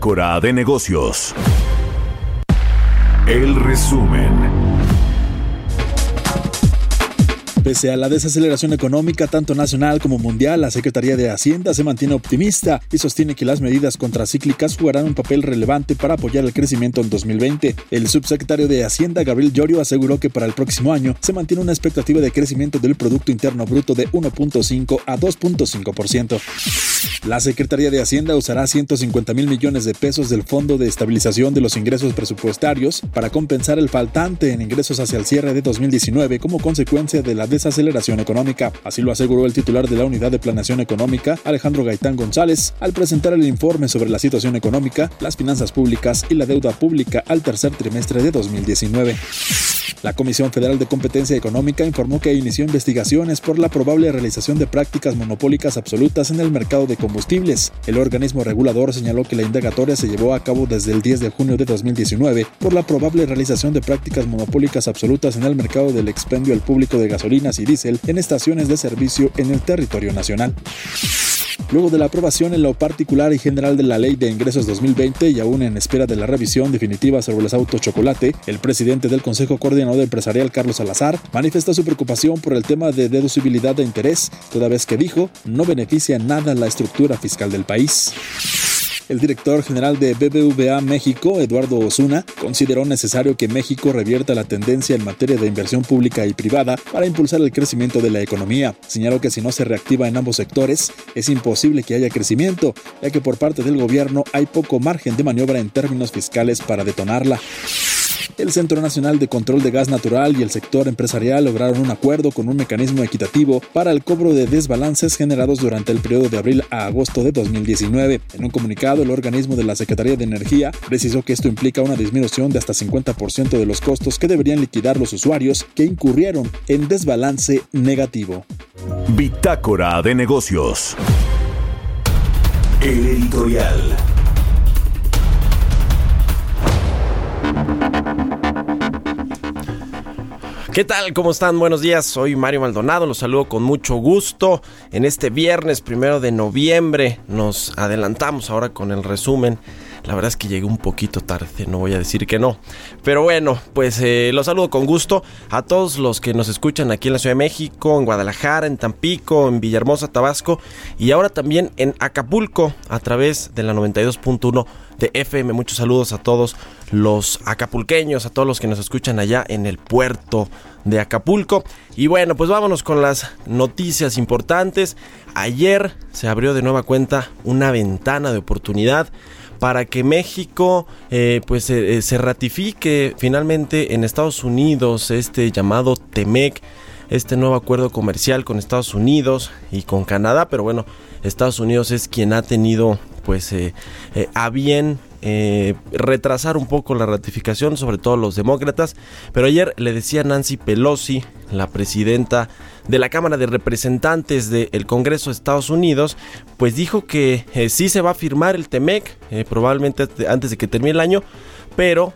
Bitácora de negocios. El resumen. Pese a la desaceleración económica tanto nacional como mundial, la Secretaría de Hacienda se mantiene optimista y sostiene que las medidas contracíclicas jugarán un papel relevante para apoyar el crecimiento en 2020. El subsecretario de Hacienda, Gabriel Llorio, aseguró que para el próximo año se mantiene una expectativa de crecimiento del Producto Interno Bruto de 1.5 a 2.5%. La Secretaría de Hacienda usará 150 mil millones de pesos del Fondo de Estabilización de los Ingresos Presupuestarios para compensar el faltante en ingresos hacia el cierre de 2019 como consecuencia de la desaceleración económica. Así lo aseguró el titular de la Unidad de Planeación Económica, Alejandro Gaitán González, al presentar el informe sobre la situación económica, las finanzas públicas y la deuda pública al tercer trimestre de 2019. La Comisión Federal de Competencia Económica informó que inició investigaciones por la probable realización de prácticas monopólicas absolutas en el mercado de combustibles. El organismo regulador señaló que la indagatoria se llevó a cabo desde el 10 de junio de 2019 por la probable realización de prácticas monopólicas absolutas en el mercado del expendio al público de gasolinas y diésel en estaciones de servicio en el territorio nacional. Luego de la aprobación en lo particular y general de la Ley de Ingresos 2020 y aún en espera de la revisión definitiva sobre los autos chocolate, el presidente del Consejo Coordinador Empresarial, Carlos Salazar, manifestó su preocupación por el tema de deducibilidad de interés, toda vez que dijo no beneficia nada la estructura fiscal del país. El director general de BBVA México, Eduardo Osuna, consideró necesario que México revierta la tendencia en materia de inversión pública y privada para impulsar el crecimiento de la economía. Señaló que si no se reactiva en ambos sectores, es imposible que haya crecimiento, ya que por parte del gobierno hay poco margen de maniobra en términos fiscales para detonarla. El Centro Nacional de Control de Gas Natural y el sector empresarial lograron un acuerdo con un mecanismo equitativo para el cobro de desbalances generados durante el periodo de abril a agosto de 2019. En un comunicado, el organismo de la Secretaría de Energía precisó que esto implica una disminución de hasta 50% de los costos que deberían liquidar los usuarios que incurrieron en desbalance negativo. Bitácora de negocios. El editorial. ¿Qué tal? ¿Cómo están? Buenos días. Soy Mario Maldonado. Los saludo con mucho gusto. En este viernes primero de noviembre nos adelantamos ahora con el resumen. La verdad es que llegué un poquito tarde, no voy a decir que no. Pero bueno, pues eh, los saludo con gusto a todos los que nos escuchan aquí en la Ciudad de México, en Guadalajara, en Tampico, en Villahermosa, Tabasco y ahora también en Acapulco a través de la 92.1 de FM. Muchos saludos a todos los acapulqueños, a todos los que nos escuchan allá en el puerto de Acapulco. Y bueno, pues vámonos con las noticias importantes. Ayer se abrió de nueva cuenta una ventana de oportunidad para que México eh, pues eh, se ratifique finalmente en Estados Unidos este llamado TEMEC, este nuevo acuerdo comercial con Estados Unidos y con Canadá, pero bueno, Estados Unidos es quien ha tenido pues eh, a bien retrasar un poco la ratificación, sobre todo los demócratas. Pero ayer le decía Nancy Pelosi, la presidenta de la Cámara de Representantes del Congreso de Estados Unidos, pues dijo que eh, sí se va a firmar el TEMEC, eh, probablemente antes de que termine el año, pero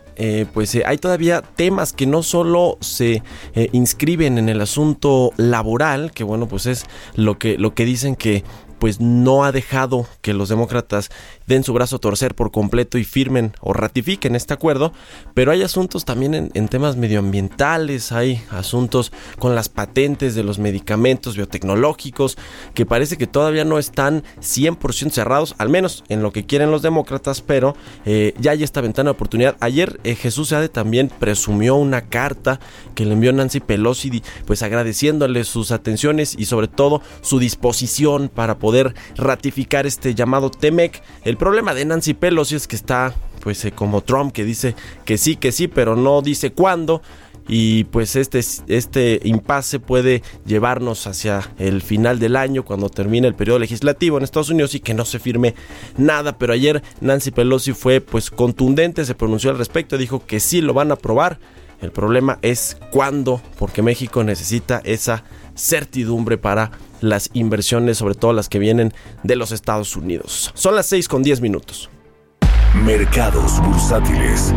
pues hay todavía temas que no solo se inscriben en el asunto laboral, que bueno, pues es lo que, lo que dicen que pues no ha dejado que los demócratas den su brazo a torcer por completo y firmen o ratifiquen este acuerdo, pero hay asuntos también en, temas medioambientales, hay asuntos con las patentes de los medicamentos biotecnológicos que parece que todavía no están 100% cerrados, al menos en lo que quieren los demócratas, pero eh, ya hay esta ventana de oportunidad. Ayer eh, Jesús Seade también presumió una carta que le envió Nancy Pelosi, pues agradeciéndole sus atenciones y sobre todo su disposición para poder ratificar este llamado TEMEC. El problema de Nancy Pelosi es que está pues eh, como Trump que dice que sí, que sí, pero no dice cuándo. Y pues este, este impasse puede llevarnos hacia el final del año cuando termine el periodo legislativo en Estados Unidos y que no se firme nada. Pero ayer Nancy Pelosi fue pues contundente se pronunció al respecto dijo que sí lo van a aprobar. El problema es cuándo porque México necesita esa certidumbre para las inversiones, sobre todo las que vienen de los Estados Unidos. Son las 6 con 10 minutos. Mercados bursátiles.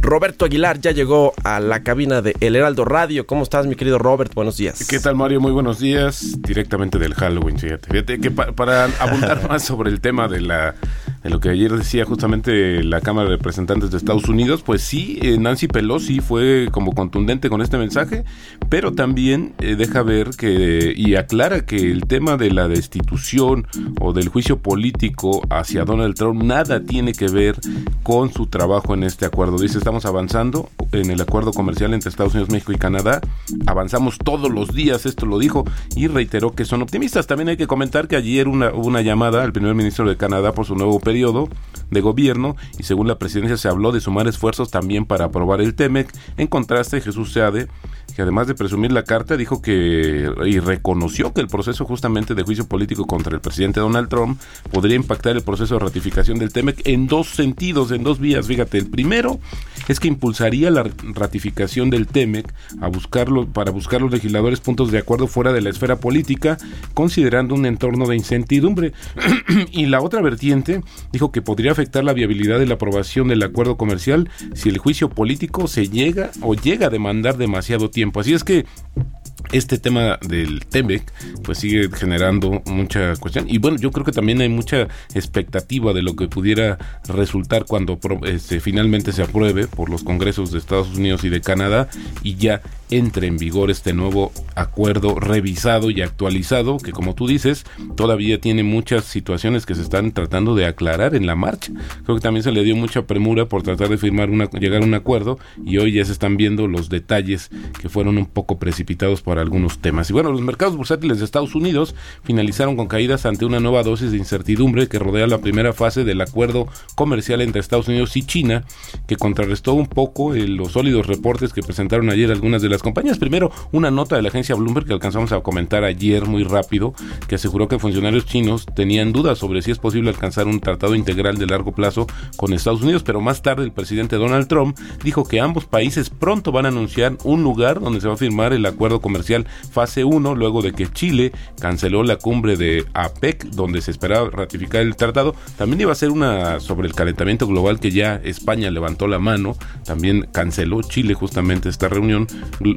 Roberto Aguilar ya llegó a la cabina de El Heraldo Radio. ¿Cómo estás, mi querido Robert? Buenos días. ¿Qué tal, Mario? Muy buenos días. Directamente del Halloween, fíjate. Fíjate que para abundar más sobre el tema de la de lo que ayer decía justamente la Cámara de Representantes de Estados Unidos, pues sí, eh, Nancy Pelosi fue como contundente con este mensaje, pero también eh, deja ver que y aclara que el tema de la destitución o del juicio político hacia Donald Trump nada tiene que ver con su trabajo en este acuerdo. Dice, estamos avanzando en el acuerdo comercial entre Estados Unidos, México y Canadá, avanzamos todos los días, esto lo dijo, y reiteró que son optimistas. También hay que comentar que ayer una, hubo una llamada al primer ministro de Canadá por su nuevo periodo de gobierno y según la presidencia se habló de sumar esfuerzos también para aprobar el TEMEC. En contraste, Jesús Seade que además de presumir la carta, dijo que y reconoció que el proceso justamente de juicio político contra el presidente Donald Trump podría impactar el proceso de ratificación del TEMEC en dos sentidos, en dos vías. Fíjate, el primero es que impulsaría la ratificación del TEMEC a buscarlo, para buscar los legisladores puntos de acuerdo fuera de la esfera política, considerando un entorno de incertidumbre. y la otra vertiente dijo que podría afectar la viabilidad de la aprobación del acuerdo comercial si el juicio político se llega o llega a demandar demasiado tiempo. Así es que este tema del TEMEC pues sigue generando mucha cuestión. Y bueno yo creo que también hay mucha expectativa de lo que pudiera resultar cuando este, finalmente se apruebe por los congresos de Estados Unidos y de Canadá y ya entre en vigor este nuevo acuerdo revisado y actualizado que como tú dices todavía tiene muchas situaciones que se están tratando de aclarar en la marcha. Creo que también se le dio mucha premura por tratar de firmar una llegar a un acuerdo y hoy ya se están viendo los detalles que fueron un poco precipitados por algunos temas y bueno los mercados bursátiles de Estados Unidos finalizaron con caídas ante una nueva dosis de incertidumbre que rodea la primera fase del acuerdo comercial entre Estados Unidos y China que contrarrestó un poco eh, los sólidos reportes que presentaron ayer algunas de las compañías. Primero, una nota de la agencia Bloomberg que alcanzamos a comentar ayer muy rápido, que aseguró que funcionarios chinos tenían dudas sobre si es posible alcanzar un tratado integral de largo plazo con Estados Unidos, pero más tarde el presidente Donald Trump dijo que ambos países pronto van a anunciar un lugar donde se va a firmar el acuerdo comercial fase 1, luego de que Chile canceló la cumbre de APEC, donde se esperaba ratificar el tratado. También iba a ser una sobre el calentamiento global que ya España levantó la mano, también canceló Chile justamente esta reunión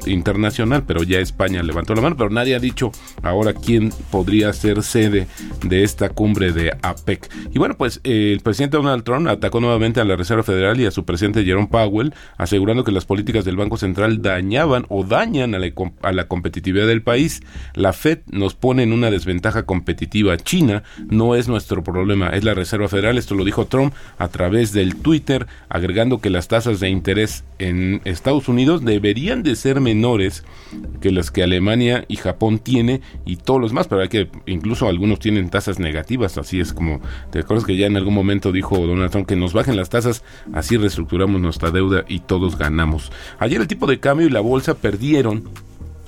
internacional, pero ya España levantó la mano, pero nadie ha dicho ahora quién podría ser sede de esta cumbre de APEC. Y bueno, pues eh, el presidente Donald Trump atacó nuevamente a la Reserva Federal y a su presidente Jerome Powell, asegurando que las políticas del Banco Central dañaban o dañan a la competitividad del país. La Fed nos pone en una desventaja competitiva. China no es nuestro problema, es la Reserva Federal. Esto lo dijo Trump a través del Twitter, agregando que las tasas de interés en Estados Unidos deberían de ser menores que las que Alemania y Japón tiene y todos los más, pero hay que incluso algunos tienen tasas negativas, así es como te acuerdas que ya en algún momento dijo Donald Trump que nos bajen las tasas, así reestructuramos nuestra deuda y todos ganamos. Ayer el tipo de cambio y la bolsa perdieron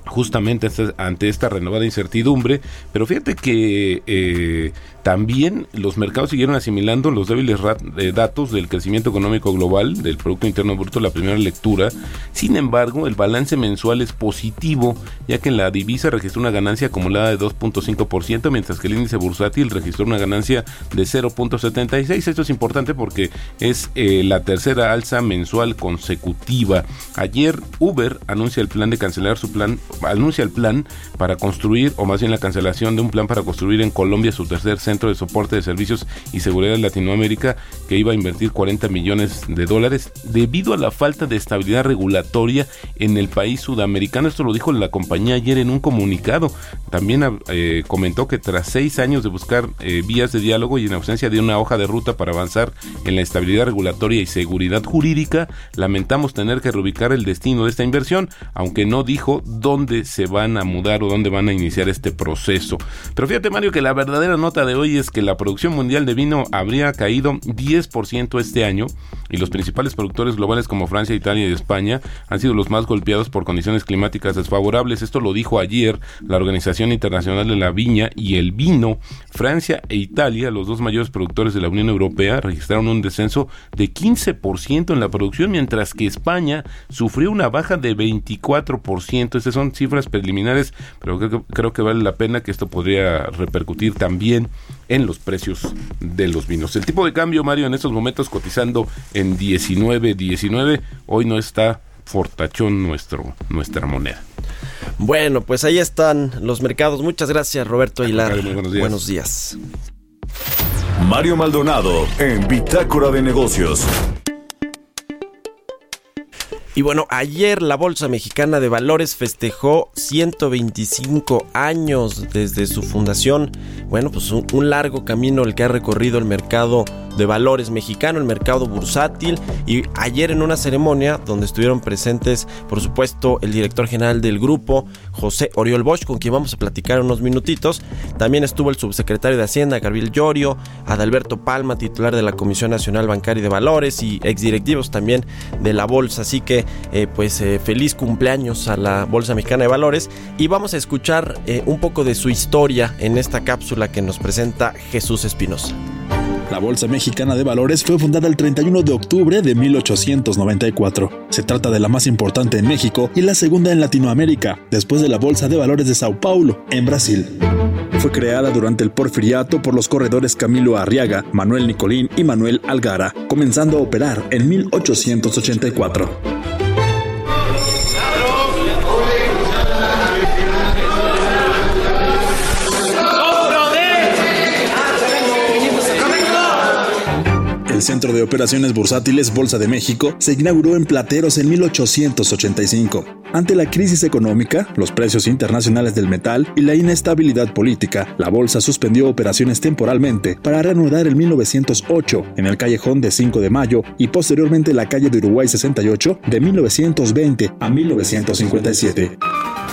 justamente ante esta renovada incertidumbre, pero fíjate que eh, también los mercados siguieron asimilando los débiles eh, datos del crecimiento económico global, del Producto Interno Bruto, la primera lectura. Sin embargo, el balance mensual es positivo, ya que la divisa registró una ganancia acumulada de 2.5%, mientras que el índice bursátil registró una ganancia de 0.76. Esto es importante porque es eh, la tercera alza mensual consecutiva. Ayer Uber anuncia el plan de cancelar su plan, anuncia el plan para construir, o más bien la cancelación de un plan para construir en Colombia su tercer centro de Soporte de Servicios y Seguridad de Latinoamérica, que iba a invertir 40 millones de dólares debido a la falta de estabilidad regulatoria en el país sudamericano. Esto lo dijo la compañía ayer en un comunicado. También eh, comentó que tras seis años de buscar eh, vías de diálogo y en ausencia de una hoja de ruta para avanzar en la estabilidad regulatoria y seguridad jurídica, lamentamos tener que reubicar el destino de esta inversión, aunque no dijo dónde se van a mudar o dónde van a iniciar este proceso. Pero fíjate Mario que la verdadera nota de hoy es que la producción mundial de vino habría caído 10% este año y los principales productores globales como Francia, Italia y España han sido los más golpeados por condiciones climáticas desfavorables. Esto lo dijo ayer la Organización Internacional de la Viña y el Vino. Francia e Italia, los dos mayores productores de la Unión Europea, registraron un descenso de 15% en la producción, mientras que España sufrió una baja de 24%. Estas son cifras preliminares, pero creo, creo que vale la pena que esto podría repercutir también en los precios de los vinos. El tipo de cambio, Mario, en estos momentos cotizando en 19.19, hoy no está fortachón nuestro, nuestra moneda. Bueno, pues ahí están los mercados. Muchas gracias, Roberto Aguilar. buenos días. Buenos días. Mario Maldonado en Bitácora de Negocios. Y bueno, ayer la Bolsa Mexicana de Valores festejó 125 años desde su fundación. Bueno, pues un, largo camino el que ha recorrido el mercado de valores mexicano, el mercado bursátil. Y ayer en una ceremonia donde estuvieron presentes, por supuesto, el director general del grupo, José Oriol Bosch, con quien vamos a platicar unos minutitos. También estuvo el subsecretario de Hacienda, Gabriel Llorio, Adalberto Palma, titular de la Comisión Nacional Bancaria de Valores y exdirectivos también de la Bolsa. Así que eh, pues eh, feliz cumpleaños a la Bolsa Mexicana de Valores y vamos a escuchar un poco de su historia en esta cápsula que nos presenta Jesús Espinosa. La Bolsa Mexicana de Valores fue fundada el 31 de octubre de 1894. Se trata de la más importante en México y la segunda en Latinoamérica, después de la Bolsa de Valores de Sao Paulo, en Brasil. Fue creada durante el porfiriato por los corredores Camilo Arriaga, Manuel Nicolín y Manuel Algara, comenzando a operar en 1884. Centro de Operaciones Bursátiles Bolsa de México se inauguró en Plateros en 1885. Ante la crisis económica, los precios internacionales del metal y la inestabilidad política, la bolsa suspendió operaciones temporalmente para reanudar en 1908 en el callejón de 5 de Mayo y posteriormente la calle de Uruguay 68 de 1920 a 1957.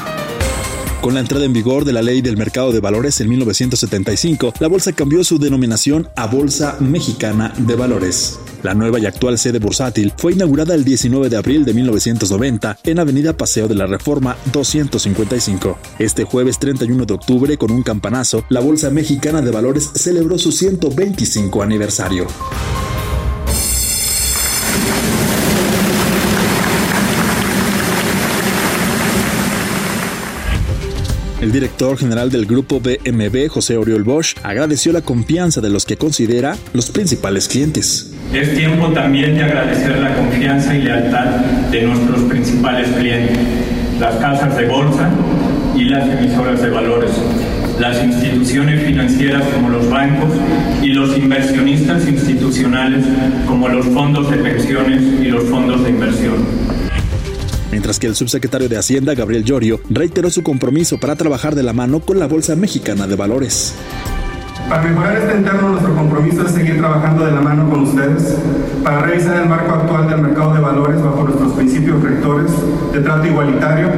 Con la entrada en vigor de la Ley del Mercado de Valores en 1975, la bolsa cambió su denominación a Bolsa Mexicana de Valores. La nueva y actual sede bursátil fue inaugurada el 19 de abril de 1990 en Avenida Paseo de la Reforma 255. Este jueves 31 de octubre, con un campanazo, la Bolsa Mexicana de Valores celebró su 125 aniversario. El director general del grupo BMB, José Oriol Bosch, agradeció la confianza de los que considera los principales clientes. Es tiempo también de agradecer la confianza y lealtad de nuestros principales clientes, las casas de bolsa y las emisoras de valores, las instituciones financieras como los bancos y los inversionistas institucionales como los fondos de pensiones y los fondos de inversión mientras que el subsecretario de Hacienda, Gabriel Llorio, reiteró su compromiso para trabajar de la mano con la Bolsa Mexicana de Valores. Para mejorar este entorno, nuestro compromiso es seguir trabajando de la mano con ustedes para revisar el marco actual del mercado de valores bajo nuestros principios rectores de trato igualitario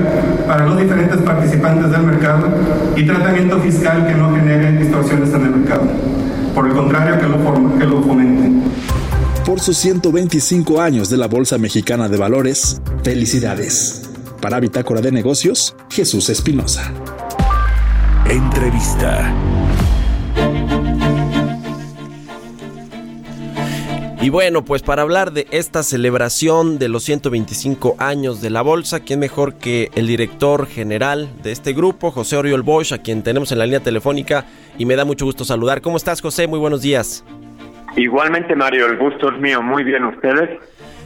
para los diferentes participantes del mercado y tratamiento fiscal que no genere distorsiones en el mercado. Por el contrario, que lo, que lo fomente por sus 125 años de la Bolsa Mexicana de Valores. Felicidades. Para Bitácora de Negocios, Jesús Espinosa. Entrevista. Y bueno, pues para hablar de esta celebración de los 125 años de la bolsa, ¿quién mejor que el director general de este grupo, José Oriol Bosch, a quien tenemos en la línea telefónica y me da mucho gusto saludar. ¿Cómo estás, José? Muy buenos días. Igualmente, Mario, el gusto es mío. Muy bien, ¿ustedes?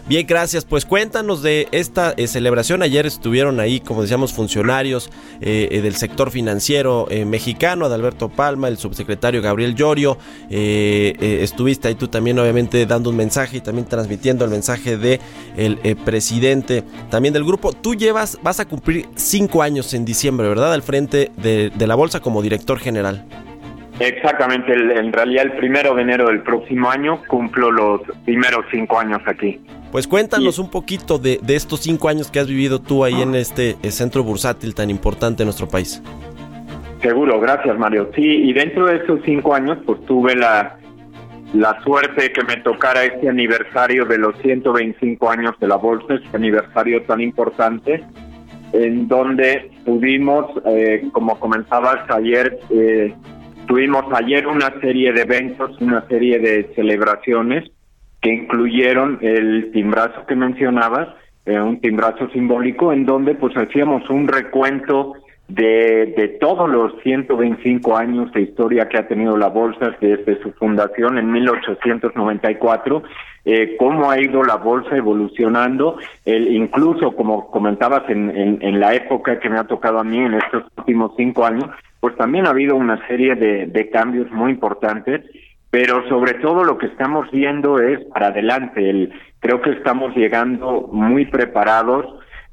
Bien, gracias. Pues cuéntanos de esta eh, celebración. Ayer estuvieron ahí, como decíamos, funcionarios eh, eh, del sector financiero mexicano, Adalberto Palma, el subsecretario Gabriel Llorio. estuviste ahí tú también, obviamente, dando un mensaje y también transmitiendo el mensaje de el presidente también del grupo. Tú llevas, vas a cumplir cinco años en diciembre, ¿verdad? Al frente de la bolsa como director general. Exactamente, en realidad el primero de enero del próximo año cumplo los primeros cinco años aquí. Pues cuéntanos un poquito de, estos cinco años que has vivido tú ahí en este eh, centro bursátil tan importante en nuestro país. Seguro, gracias Mario. Sí, y dentro de esos cinco años pues tuve la, la suerte que me tocara este aniversario de los 125 años de la bolsa, este aniversario tan importante, en donde tuvimos, eh, como comentabas ayer, eh, Tuvimos ayer una serie de eventos, una serie de celebraciones que incluyeron el timbrazo que mencionabas, eh, un timbrazo simbólico en donde pues hacíamos un recuento de, de todos los 125 años de historia que ha tenido la bolsa desde su fundación en 1894, eh, cómo ha ido la bolsa evolucionando, el, incluso como comentabas en, en, en la época que me ha tocado a mí en estos últimos cinco años, pues también ha habido una serie de, cambios muy importantes, pero sobre todo lo que estamos viendo es para adelante. El, creo que estamos llegando muy preparados,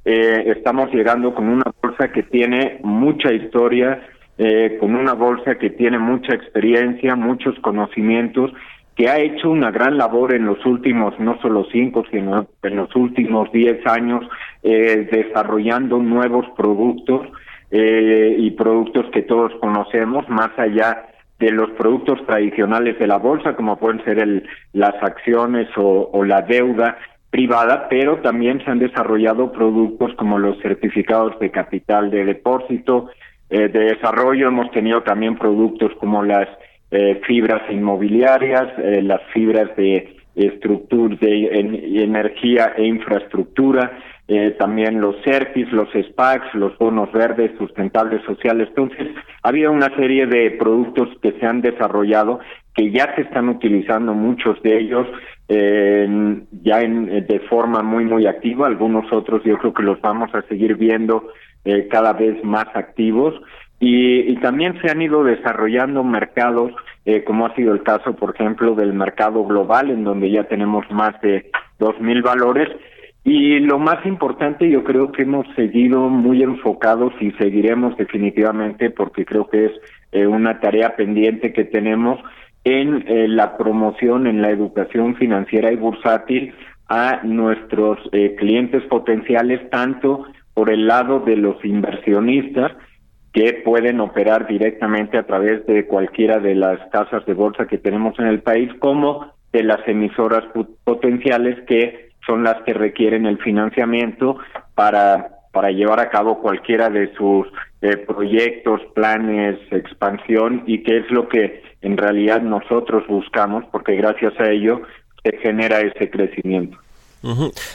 eh, estamos llegando con una bolsa que tiene mucha historia, eh, con una bolsa que tiene mucha experiencia, muchos conocimientos, que ha hecho una gran labor en los últimos, no solo cinco, sino en los últimos diez años, eh, desarrollando nuevos productos eh, y productos que todos conocemos, más allá de los productos tradicionales de la bolsa, como pueden ser el, las acciones o, la deuda, privada, pero también se han desarrollado productos como los certificados de capital de depósito, de desarrollo, hemos tenido también productos como las fibras inmobiliarias, las fibras de estructura de energía e infraestructura, eh, también los CERPIS, los SPACs, los bonos verdes sustentables sociales. Entonces, ha habido una serie de productos que se han desarrollado que ya se están utilizando muchos de ellos eh, ya en, de forma muy muy activa. Algunos otros yo creo que los vamos a seguir viendo eh, cada vez más activos. Y, también se han ido desarrollando mercados eh, como ha sido el caso por ejemplo del mercado global en donde ya tenemos más de dos mil valores y lo más importante, yo creo que hemos seguido muy enfocados y seguiremos definitivamente porque creo que es eh, una tarea pendiente que tenemos en eh, la promoción, en la educación financiera y bursátil a nuestros eh, clientes potenciales, tanto por el lado de los inversionistas, que pueden operar directamente a través de cualquiera de las casas de bolsa que tenemos en el país, como de las emisoras potenciales que son las que requieren el financiamiento para para llevar a cabo cualquiera de sus eh, proyectos, planes, expansión y que es lo que en realidad nosotros buscamos porque gracias a ello se genera ese crecimiento.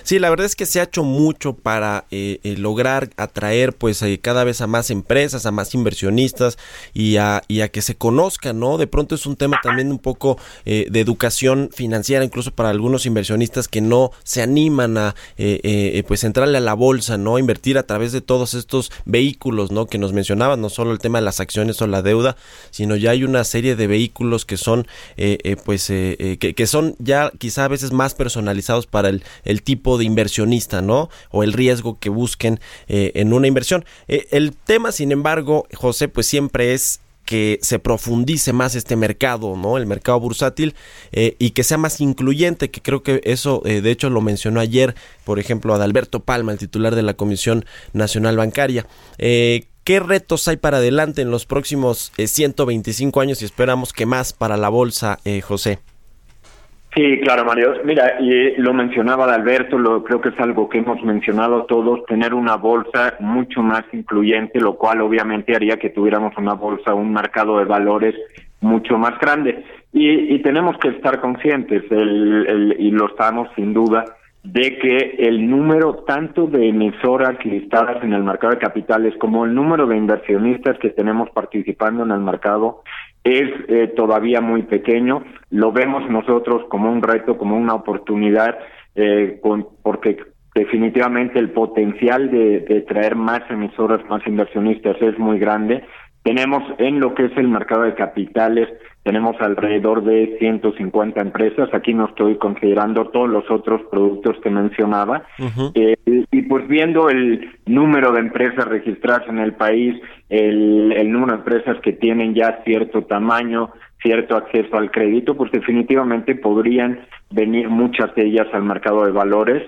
Sí, la verdad es que se ha hecho mucho para eh, eh, lograr atraer pues eh, cada vez a más empresas, a más inversionistas y a, y a que se conozcan, ¿no? De pronto es un tema también un poco de educación financiera, incluso para algunos inversionistas que no se animan a pues entrarle a la bolsa, ¿no? Invertir a través de todos estos vehículos, ¿no? Que nos mencionaban, no solo el tema de las acciones o la deuda, sino ya hay una serie de vehículos que son pues que, que son ya quizá a veces más personalizados para el el tipo de inversionista, ¿no? O el riesgo que busquen eh, en una inversión. Eh, el tema, sin embargo, José, pues siempre es que se profundice más este mercado, ¿no? El mercado bursátil eh, y que sea más incluyente, que creo que eso, de hecho, lo mencionó ayer, por ejemplo, Adalberto Palma, el titular de la Comisión Nacional Bancaria. ¿Qué retos hay para adelante en los próximos 125 años y esperamos que más para la bolsa, José? Sí, claro, Mario. Mira, y lo mencionaba Alberto, lo, creo que es algo que hemos mencionado todos, tener una bolsa mucho más incluyente, lo cual obviamente haría que tuviéramos una bolsa, un mercado de valores mucho más grande. Y, y tenemos que estar conscientes, el, el, y lo estamos sin duda, de que el número tanto de emisoras listadas en el mercado de capitales como el número de inversionistas que tenemos participando en el mercado es eh, todavía muy pequeño. Lo vemos nosotros como un reto, como una oportunidad, eh, con, porque definitivamente el potencial de, de traer más emisoras, más inversionistas es muy grande. Tenemos en lo que es el mercado de capitales tenemos alrededor de 150 empresas. Aquí no estoy considerando todos los otros productos que mencionaba. Eh, y pues viendo el número de empresas registradas en el país, el, el número de empresas que tienen ya cierto tamaño, cierto acceso al crédito, pues definitivamente podrían venir muchas de ellas al mercado de valores.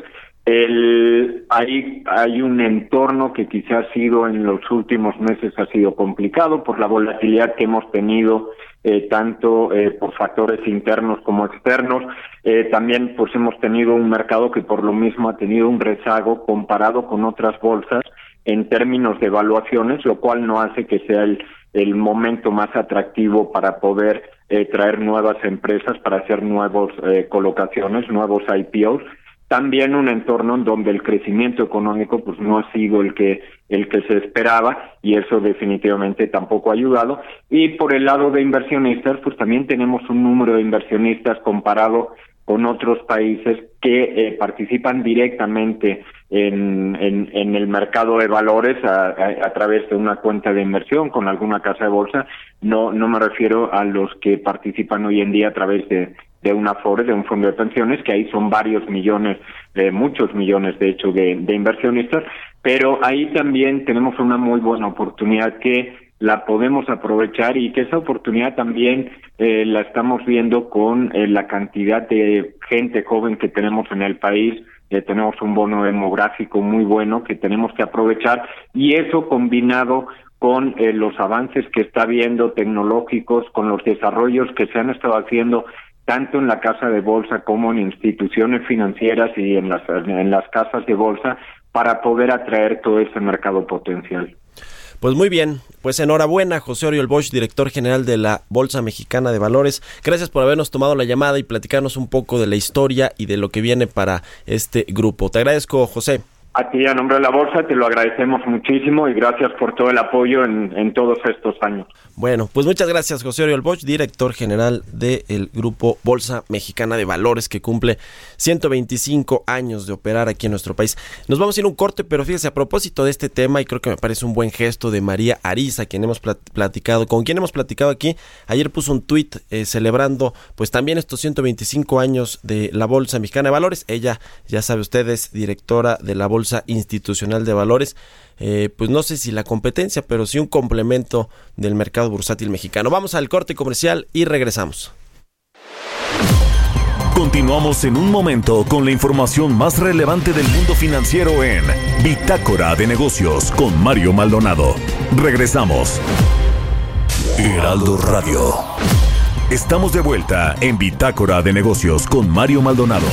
El, hay, hay un entorno que quizás ha sido en los últimos meses ha sido complicado por la volatilidad que hemos tenido eh, tanto eh, por factores internos como externos. Eh, también pues hemos tenido un mercado que por lo mismo ha tenido un rezago comparado con otras bolsas en términos de evaluaciones, lo cual no hace que sea el, el momento más atractivo para poder eh, traer nuevas empresas, para hacer nuevos eh, colocaciones, nuevos IPOs también un entorno en donde el crecimiento económico pues no ha sido el que el que se esperaba y eso definitivamente tampoco ha ayudado y por el lado de inversionistas pues también tenemos un número de inversionistas comparado con otros países que eh, participan directamente en, en, el mercado de valores a, a, través de una cuenta de inversión con alguna casa de bolsa. No, no me refiero a los que participan hoy en día a través de, de una FORE, de un fondo de pensiones, que ahí son varios millones, de muchos millones de hecho de, inversionistas, pero ahí también tenemos una muy buena oportunidad que la podemos aprovechar y que esa oportunidad también eh, la estamos viendo con eh, la cantidad de gente joven que tenemos en el país, eh, tenemos un bono demográfico muy bueno que tenemos que aprovechar y eso combinado con eh, los avances que está viendo tecnológicos, con los desarrollos que se han estado haciendo tanto en la casa de bolsa como en instituciones financieras y en las, en las casas de bolsa para poder atraer todo ese mercado potencial. Pues muy bien, pues enhorabuena José Oriol Bosch, director general de la Bolsa Mexicana de Valores. Gracias por habernos tomado la llamada y platicarnos un poco de la historia y de lo que viene para este grupo. Te agradezco, José. A ti, a nombre de la Bolsa, te lo agradecemos muchísimo y gracias por todo el apoyo en, todos estos años. Bueno, pues muchas gracias, José Oriol Bosch, director general del Grupo Bolsa Mexicana de Valores, que cumple 125 años de operar aquí en nuestro país. Nos vamos a ir un corte, pero fíjese, a propósito de este tema, y creo que me parece un buen gesto de María Ariza, quien hemos platicado, con quien hemos platicado aquí. Ayer puso un tuit eh, celebrando, pues también estos 125 años de la Bolsa Mexicana de Valores. Ella, ya sabe ustedes, directora de la Bolsa Bolsa Institucional de Valores, eh, pues no sé si la competencia, pero sí un complemento del mercado bursátil mexicano. Vamos al corte comercial y regresamos. Continuamos en un momento con la información más relevante del mundo financiero en Bitácora de Negocios con Mario Maldonado. Regresamos. Heraldo Radio. Estamos de vuelta en Bitácora de Negocios con Mario Maldonado.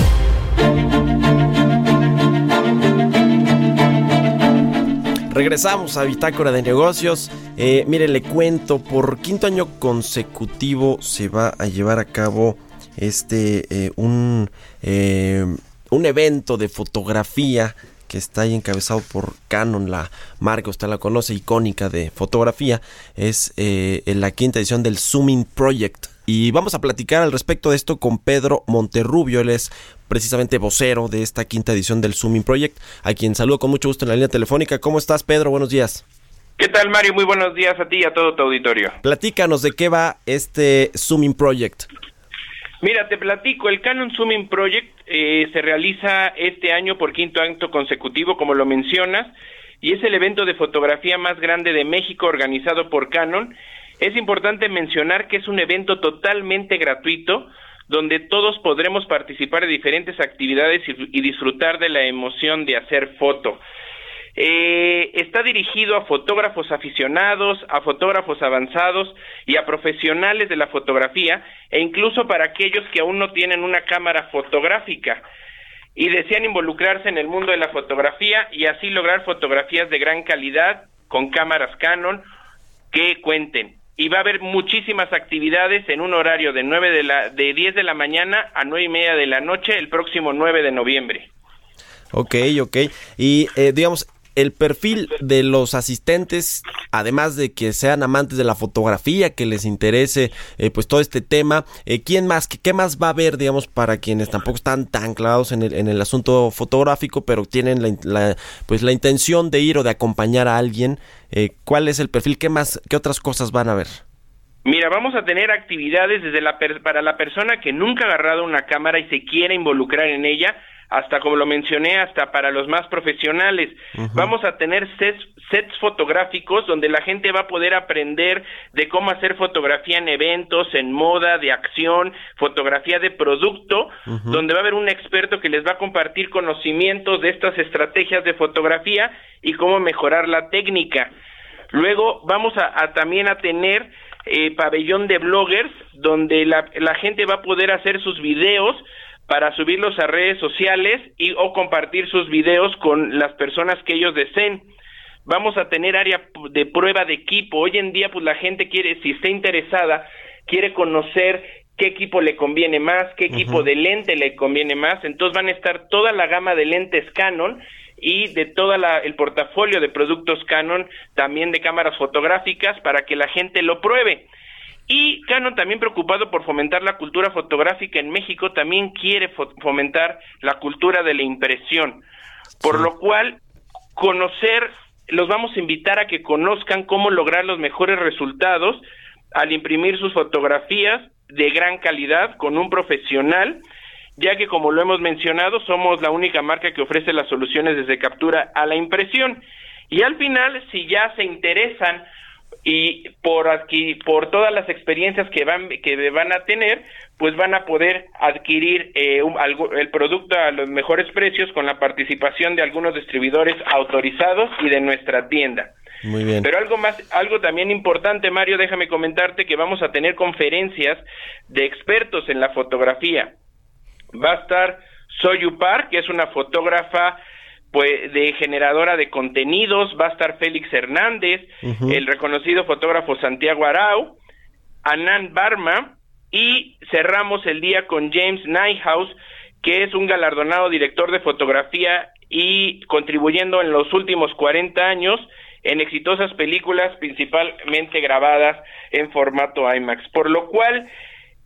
Regresamos a Bitácora de Negocios. Eh, mire, le cuento, por quinto año consecutivo se va a llevar a cabo este eh, un, eh, un evento de fotografía que está ahí encabezado por Canon, la marca, usted la conoce, icónica de fotografía, es la quinta edición del Zooming Project. Y vamos a platicar al respecto de esto con Pedro Monterrubio, él es precisamente vocero de esta quinta edición del Zooming Project, a quien saludo con mucho gusto en la línea telefónica. ¿Cómo estás, Pedro? Buenos días. ¿Qué tal, Mario? Muy buenos días a ti y a todo tu auditorio. Platícanos de qué va este Zooming Project. Mira, te platico, el Canon Zooming Project eh, se realiza este año por quinto año consecutivo, como lo mencionas, y es el evento de fotografía más grande de México organizado por Canon. Es importante mencionar que es un evento totalmente gratuito, donde todos podremos participar de diferentes actividades y, disfrutar de la emoción de hacer foto. Eh, está dirigido a fotógrafos aficionados, a fotógrafos avanzados y a profesionales de la fotografía e incluso para aquellos que aún no tienen una cámara fotográfica y desean involucrarse en el mundo de la fotografía y así lograr fotografías de gran calidad con cámaras Canon que cuenten y va a haber muchísimas actividades en un horario de nueve de la de 10 de la mañana a nueve y media de la noche el próximo 9 de noviembre. Ok, ok. Y eh, digamos, el perfil de los asistentes, además de que sean amantes de la fotografía, que les interese eh, pues todo este tema, eh, ¿quién más, qué, más va a haber, digamos, para quienes tampoco están tan clavados en el, en el asunto fotográfico, pero tienen la, pues la intención de ir o de acompañar a alguien? Eh, ¿Cuál es el perfil? ¿Qué más, qué otras cosas van a ver? Mira, vamos a tener actividades desde la para la persona que nunca ha agarrado una cámara y se quiere involucrar en ella, hasta como lo mencioné, hasta para los más profesionales. Vamos a tener sets, sets, fotográficos donde la gente va a poder aprender de cómo hacer fotografía en eventos, en moda, de acción, fotografía de producto, donde va a haber un experto que les va a compartir conocimientos de estas estrategias de fotografía y cómo mejorar la técnica. Luego vamos a, también a tener eh, pabellón de bloggers donde la, la gente va a poder hacer sus videos para subirlos a redes sociales y o compartir sus videos con las personas que ellos deseen. Vamos a tener área de prueba de equipo. Hoy en día, pues la gente quiere, si está interesada, quiere conocer qué equipo le conviene más, qué equipo de lente le conviene más. Entonces van a estar toda la gama de lentes Canon y de todo el portafolio de productos Canon, también de cámaras fotográficas, para que la gente lo pruebe. Y Canon, también preocupado por fomentar la cultura fotográfica en México, también quiere fomentar la cultura de la impresión. Por lo cual, conocer, los vamos a invitar a que conozcan cómo lograr los mejores resultados al imprimir sus fotografías de gran calidad con un profesional, ya que como lo hemos mencionado, somos la única marca que ofrece las soluciones desde captura a la impresión. Y al final, si ya se interesan y por aquí por todas las experiencias que van que van a tener pues van a poder adquirir eh, el producto a los mejores precios con la participación de algunos distribuidores autorizados y de nuestra tienda Muy bien. Pero algo más, algo también importante, Mario, déjame comentarte que vamos a tener conferencias de expertos en la fotografía. Va a estar Soyu Park, que es una fotógrafa pues de generadora de contenidos, va a estar Félix Hernández, el reconocido fotógrafo Santiago Arau, Anand Barma y cerramos el día con James Nyhouse, que es un galardonado director de fotografía y contribuyendo en los últimos 40 años en exitosas películas principalmente grabadas en formato IMAX, por lo cual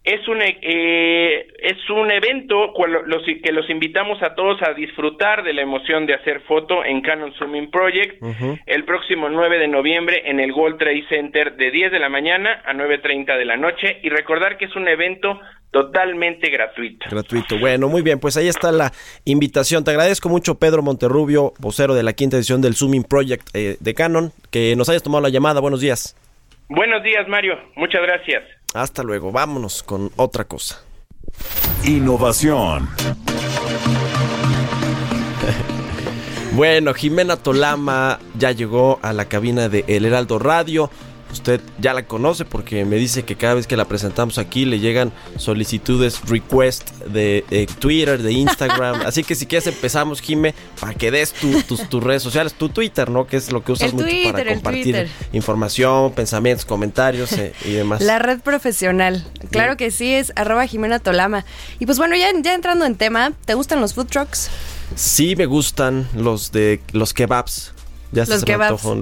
es un, eh, es un evento que los invitamos a todos a disfrutar de la emoción de hacer foto en Canon Zooming Project el próximo 9 de noviembre en el World Trade Center de 10 de la mañana a 9.30 de la noche y recordar que es un evento totalmente gratuito. Gratuito. Bueno, muy bien, pues ahí está la invitación. Te agradezco mucho, Pedro Monterrubio, vocero de la quinta edición del Zooming Project eh, de Canon, que nos hayas tomado la llamada. Buenos días. Buenos días, Mario. Muchas gracias. Hasta luego, vámonos con otra cosa. Innovación. bueno, Jimena Tolama ya llegó a la cabina de El Heraldo Radio. Usted ya la conoce porque me dice que cada vez que la presentamos aquí le llegan solicitudes, request de, Twitter, de Instagram. Así que si quieres empezamos, Jime, para que des tus, redes sociales, tu Twitter, ¿no? Que es lo que usas mucho para compartir información, pensamientos, comentarios eh, y demás. La red profesional. Claro que sí, es arroba Jimena Tolama. Y pues bueno, ya, ya entrando en tema, ¿te gustan los food trucks? Sí, me gustan los de los kebabs. Ya los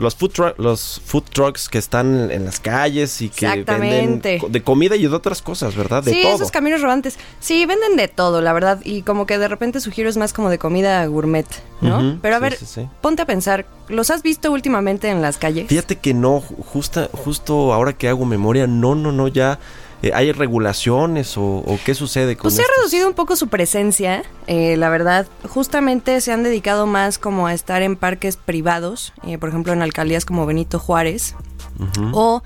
Los food, los food trucks que están en las calles y que venden de comida y de otras cosas, ¿verdad? De sí, esos caminos rodantes. Sí, venden de todo, la verdad. Y como que de repente su giro es más como de comida gourmet, ¿no? Pero a ver, ponte a pensar, ¿los has visto últimamente en las calles? Fíjate que no, justa, justo ahora que hago memoria, no, no, no, ya eh, ¿Hay regulaciones o, qué sucede con Pues se ha reducido un poco su presencia, eh, la verdad. Justamente se han dedicado más como a estar en parques privados, eh, por ejemplo en alcaldías como Benito Juárez, o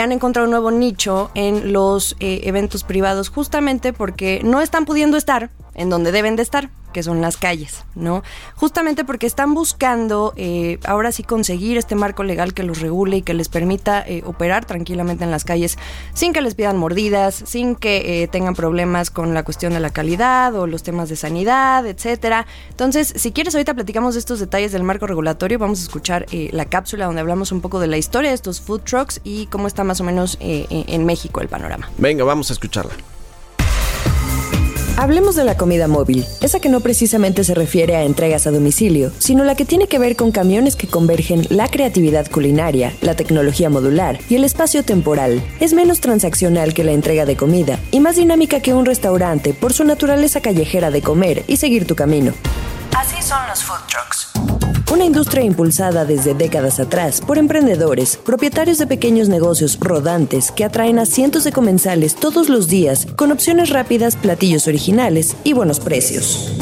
han encontrado un nuevo nicho en los eventos privados justamente porque no están pudiendo estar en donde deben de estar que son las calles, ¿no? Justamente porque están buscando eh, ahora sí conseguir este marco legal que los regule y que les permita eh, operar tranquilamente en las calles sin que les pidan mordidas, sin que eh, tengan problemas con la cuestión de la calidad o los temas de sanidad, etcétera. Entonces, si quieres, ahorita platicamos de estos detalles del marco regulatorio. Vamos a escuchar la cápsula donde hablamos un poco de la historia de estos food trucks y cómo está más o menos en México el panorama. Venga, vamos a escucharla. Hablemos de la comida móvil, esa que no precisamente se refiere a entregas a domicilio, sino la que tiene que ver con camiones que convergen la creatividad culinaria, la tecnología modular y el espacio temporal. Es menos transaccional que la entrega de comida y más dinámica que un restaurante por su naturaleza callejera de comer y seguir tu camino. Así son los food trucks. Una industria impulsada desde décadas atrás por emprendedores, propietarios de pequeños negocios rodantes que atraen a cientos de comensales todos los días con opciones rápidas, platillos originales y buenos precios.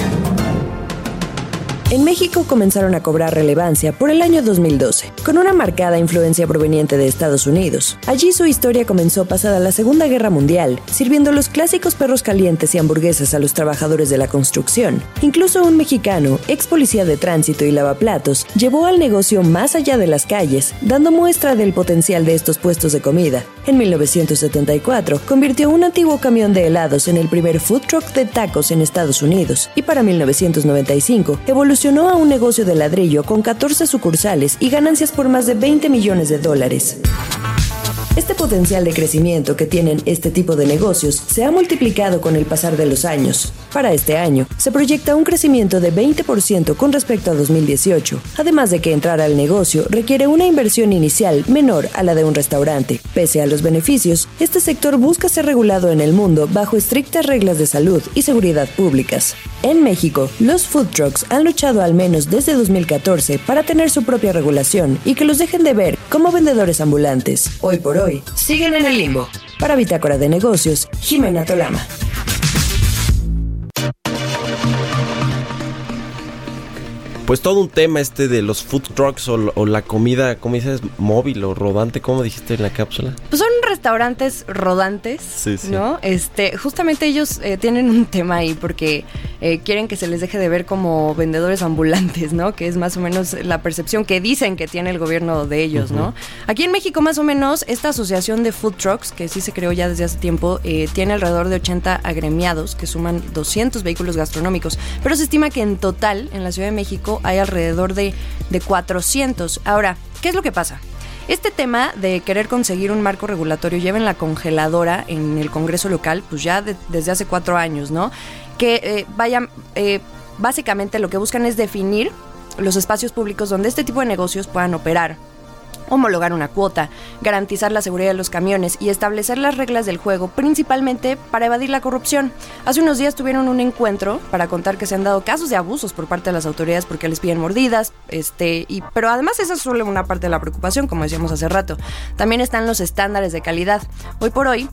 En México comenzaron a cobrar relevancia por el año 2012, con una marcada influencia proveniente de Estados Unidos. Allí su historia comenzó pasada la Segunda Guerra Mundial, sirviendo los clásicos perros calientes y hamburguesas a los trabajadores de la construcción. Incluso un mexicano, ex policía de tránsito y lavaplatos, llevó al negocio más allá de las calles, dando muestra del potencial de estos puestos de comida. En 1974, convirtió un antiguo camión de helados en el primer food truck de tacos en Estados Unidos y para 1995 evolucionó a un negocio de ladrillo con 14 sucursales y ganancias por más de 20 millones de dólares. Este potencial de crecimiento que tienen este tipo de negocios se ha multiplicado con el pasar de los años. Para este año, se proyecta un crecimiento de 20% con respecto a 2018, además de que entrar al negocio requiere una inversión inicial menor a la de un restaurante. Pese a los beneficios, este sector busca ser regulado en el mundo bajo estrictas reglas de salud y seguridad públicas. En México, los food trucks han luchado al menos desde 2014 para tener su propia regulación y que los dejen de ver como vendedores ambulantes. Hoy por hoy, siguen en el limbo. Para Bitácora de Negocios, Jimena Tolama. Pues todo un tema este de los food trucks o, la comida, ¿cómo dices? Móvil o rodante, ¿cómo dijiste en la cápsula? Pues son restaurantes rodantes, ¿no? Este, justamente ellos eh, tienen un tema ahí porque eh, quieren que se les deje de ver como vendedores ambulantes, ¿no? Que es más o menos la percepción que dicen que tiene el gobierno de ellos, ¿no? Aquí en México más o menos esta asociación de food trucks, que sí se creó ya desde hace tiempo, eh, tiene alrededor de 80 agremiados que suman 200 vehículos gastronómicos, pero se estima que en total en la Ciudad de México hay alrededor de, de 400. Ahora, ¿qué es lo que pasa? Este tema de querer conseguir un marco regulatorio lleva en la congeladora en el Congreso local, pues ya desde hace cuatro años, ¿no? Que eh, vayan, eh, básicamente lo que buscan es definir los espacios públicos donde este tipo de negocios puedan operar homologar una cuota, garantizar la seguridad de los camiones y establecer las reglas del juego, principalmente para evadir la corrupción. Hace unos días tuvieron un encuentro para contar que se han dado casos de abusos por parte de las autoridades porque les piden mordidas, este, y, pero además esa es solo una parte de la preocupación, como decíamos hace rato. También están los estándares de calidad. Hoy por hoy,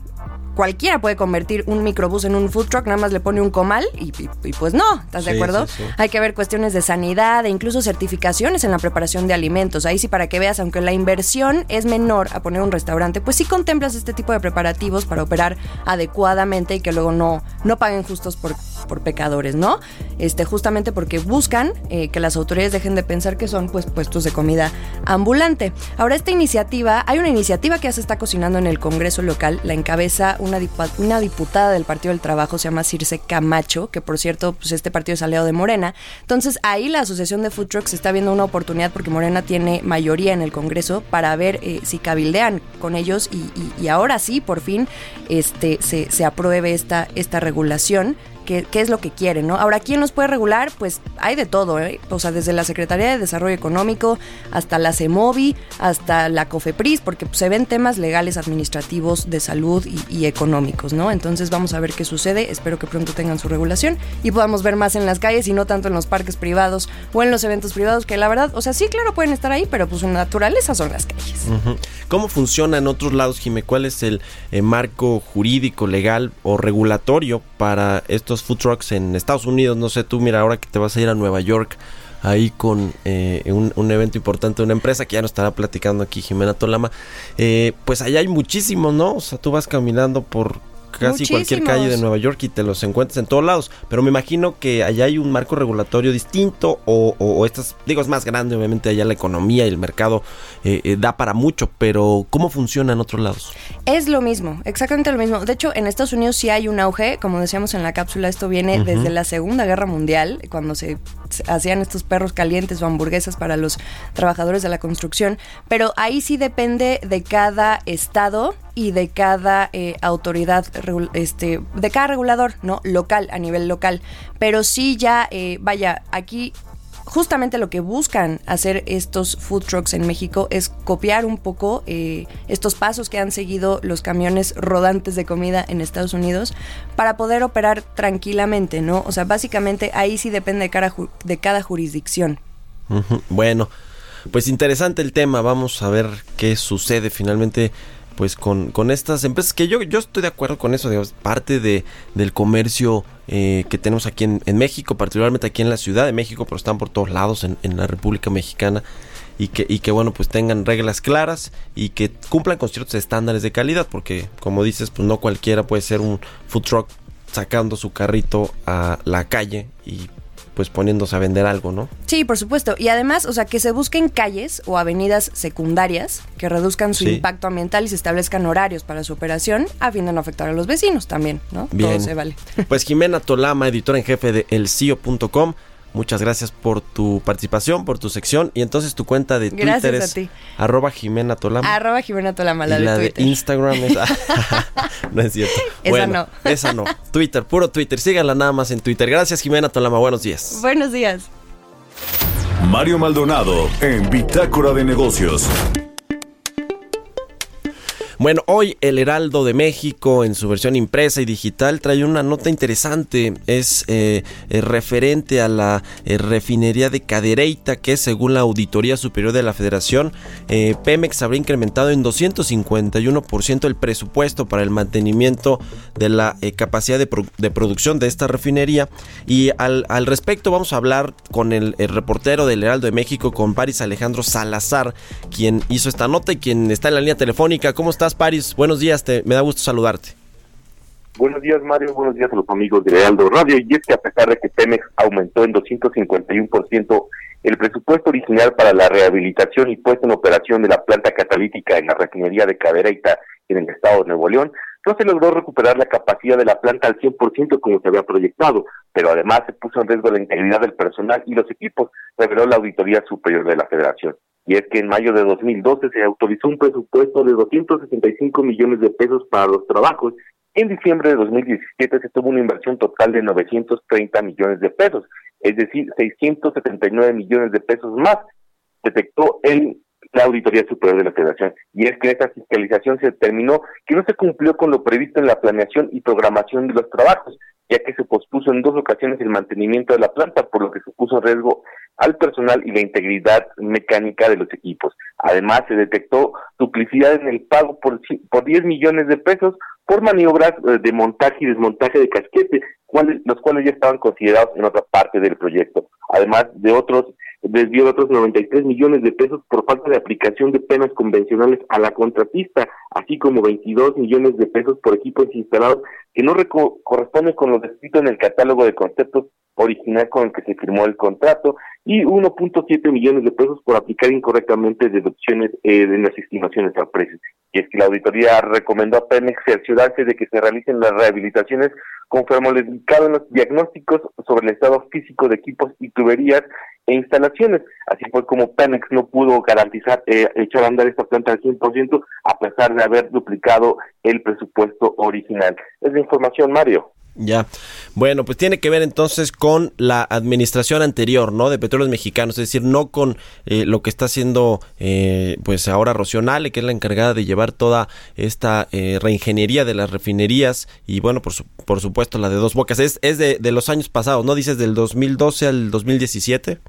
cualquiera puede convertir un microbús en un food truck, nada más le pone un comal y, pues no, ¿estás de acuerdo? Hay que ver cuestiones de sanidad e incluso certificaciones en la preparación de alimentos. Ahí sí para que veas, aunque la inversión es menor a poner un restaurante, pues sí contemplas este tipo de preparativos para operar adecuadamente y que luego no, no paguen justos por, por pecadores, ¿no? Este, justamente porque buscan eh, que las autoridades dejen de pensar que son pues puestos de comida ambulante. Ahora esta iniciativa, hay una iniciativa que ya se está cocinando en el Congreso local, la encabeza una, diputada del Partido del Trabajo, se llama Circe Camacho, que por cierto, pues este partido es aliado de Morena. Entonces ahí la Asociación de Food Trucks está viendo una oportunidad porque Morena tiene mayoría en el Congreso para ver eh, si cabildean con ellos y, ahora sí, por fin, este, se, se apruebe esta, esta regulación qué, es lo que quieren, ¿no? Ahora, ¿quién los puede regular? Pues hay de todo, ¿eh? O sea, desde la Secretaría de Desarrollo Económico hasta la CEMOVI, hasta la COFEPRIS, porque se ven temas legales, administrativos, de salud y, económicos, ¿no? Entonces vamos a ver qué sucede, espero que pronto tengan su regulación y podamos ver más en las calles y no tanto en los parques privados o en los eventos privados, que la verdad, o sea, sí, claro, pueden estar ahí, pero pues su naturaleza son las calles. ¿Cómo funciona en otros lados, Jimé? ¿Cuál es el eh, marco jurídico, legal o regulatorio para estos food trucks en Estados Unidos. No sé, tú mira, ahora que te vas a ir a Nueva York, ahí con eh, un, evento importante de una empresa que ya nos estará platicando aquí Jimena Tolama, eh, pues allá hay muchísimos, ¿no? O sea, tú vas caminando por casi cualquier calle de Nueva York y te los encuentras en todos lados. Pero me imagino que allá hay un marco regulatorio distinto o, o, estas, digo, es más grande, obviamente allá la economía y el mercado eh, eh, da para mucho, pero ¿cómo funciona en otros lados? Es lo mismo, exactamente lo mismo. De hecho, en Estados Unidos sí hay un auge, como decíamos en la cápsula, esto viene desde la Segunda Guerra Mundial, cuando se hacían estos perros calientes o hamburguesas para los trabajadores de la construcción, pero ahí sí depende de cada estado y de cada eh, autoridad, este, de cada regulador, ¿no? Local, a nivel local. Pero sí ya, eh, vaya, aquí justamente lo que buscan hacer estos food trucks en México es copiar un poco eh, estos pasos que han seguido los camiones rodantes de comida en Estados Unidos para poder operar tranquilamente, ¿no? O sea, básicamente ahí sí depende de cada, de cada jurisdicción. Bueno, pues interesante el tema, vamos a ver qué sucede finalmente pues con, con estas empresas que yo, yo estoy de acuerdo con eso, digamos, parte de, del comercio eh, que tenemos aquí en, México, particularmente aquí en la Ciudad de México, pero están por todos lados en, en la República Mexicana y que, y que bueno pues tengan reglas claras y que cumplan con ciertos estándares de calidad porque como dices pues no cualquiera puede ser un food truck sacando su carrito a la calle y pues poniéndose a vender algo, ¿no? Sí, por supuesto. Y además, o sea, que se busquen calles o avenidas secundarias que reduzcan su impacto ambiental y se establezcan horarios para su operación a fin de no afectar a los vecinos también, ¿no? Bien. Todo se vale. Pues Jimena Tolama, editora en jefe de elcio.com. Muchas gracias por tu participación, por tu sección. Y entonces tu cuenta de Twitter es arroba Jimena Tolama. Arroba Jimena Tolama, la, y la de, Instagram es... no es cierto. Esa no. Esa no. Twitter, puro Twitter. Síganla nada más en Twitter. Gracias Jimena Tolama. Buenos días. Buenos días. Mario Maldonado en Bitácora de Negocios. Bueno, hoy el Heraldo de México en su versión impresa y digital trae una nota interesante. Es eh, eh, referente a la eh, refinería de Cadereyta que según la Auditoría Superior de la Federación, Pemex habrá incrementado en 251% el presupuesto para el mantenimiento de la capacidad de, producción de esta refinería. Y al, respecto vamos a hablar con el, el reportero del Heraldo de México, con Paris Alejandro Salazar, quien hizo esta nota y quien está en la línea telefónica. ¿Cómo estás, Paris? Buenos días, te, me da gusto saludarte. Buenos días, Mario. Buenos días a los amigos de Aldo Radio. Y es que a pesar de que Pemex aumentó en 251% el presupuesto original para la rehabilitación y puesta en operación de la planta catalítica en la refinería de Cadereyta en el estado de Nuevo León, no se logró recuperar la capacidad de la planta al 100% como se había proyectado, pero además se puso en riesgo la integridad del personal y los equipos, reveló la Auditoría Superior de la Federación y es que en mayo de 2012 se autorizó un presupuesto de 265 millones de pesos para los trabajos. En diciembre de 2017 se tuvo una inversión total de 930 millones de pesos, es decir, 679 millones de pesos más, detectó en la Auditoría Superior de la Federación. Y es que en esta fiscalización se determinó que no se cumplió con lo previsto en la planeación y programación de los trabajos, ya que se pospuso en dos ocasiones el mantenimiento de la planta, por lo que se puso en riesgo al personal y la integridad mecánica de los equipos. Además, se detectó duplicidad en el pago por, por 10 millones de pesos por maniobras eh, de montaje y desmontaje de casquete, los cuales ya estaban considerados en otra parte del proyecto. Además de otros desvió otros 93 millones de pesos por falta de aplicación de penas convencionales a la contratista, así como 22 millones de pesos por equipos instalados que no corresponden con lo descrito en el catálogo de conceptos original con el que se firmó el contrato y 1.7 millones de pesos por aplicar incorrectamente deducciones eh, de las estimaciones al precio. Y es que la auditoría recomendó a Pemex cerciorarse de que se realicen las rehabilitaciones conforme lo indicado los diagnósticos sobre el estado físico de equipos y tuberías e instalaciones. Así fue como Pemex no pudo garantizar eh, echar a andar esta planta al 100% a pesar de haber duplicado el presupuesto original. Es la información, Mario. Ya. Bueno, pues tiene que ver entonces con la administración anterior, ¿no? De Petróleos Mexicanos, es decir, no con eh, lo que está haciendo, eh, pues ahora Rocionale, que es la encargada de llevar toda esta eh, reingeniería de las refinerías y bueno, por, por supuesto la de Dos Bocas. Es, es de, de los años pasados, ¿no? Dices del 2012 al 2017.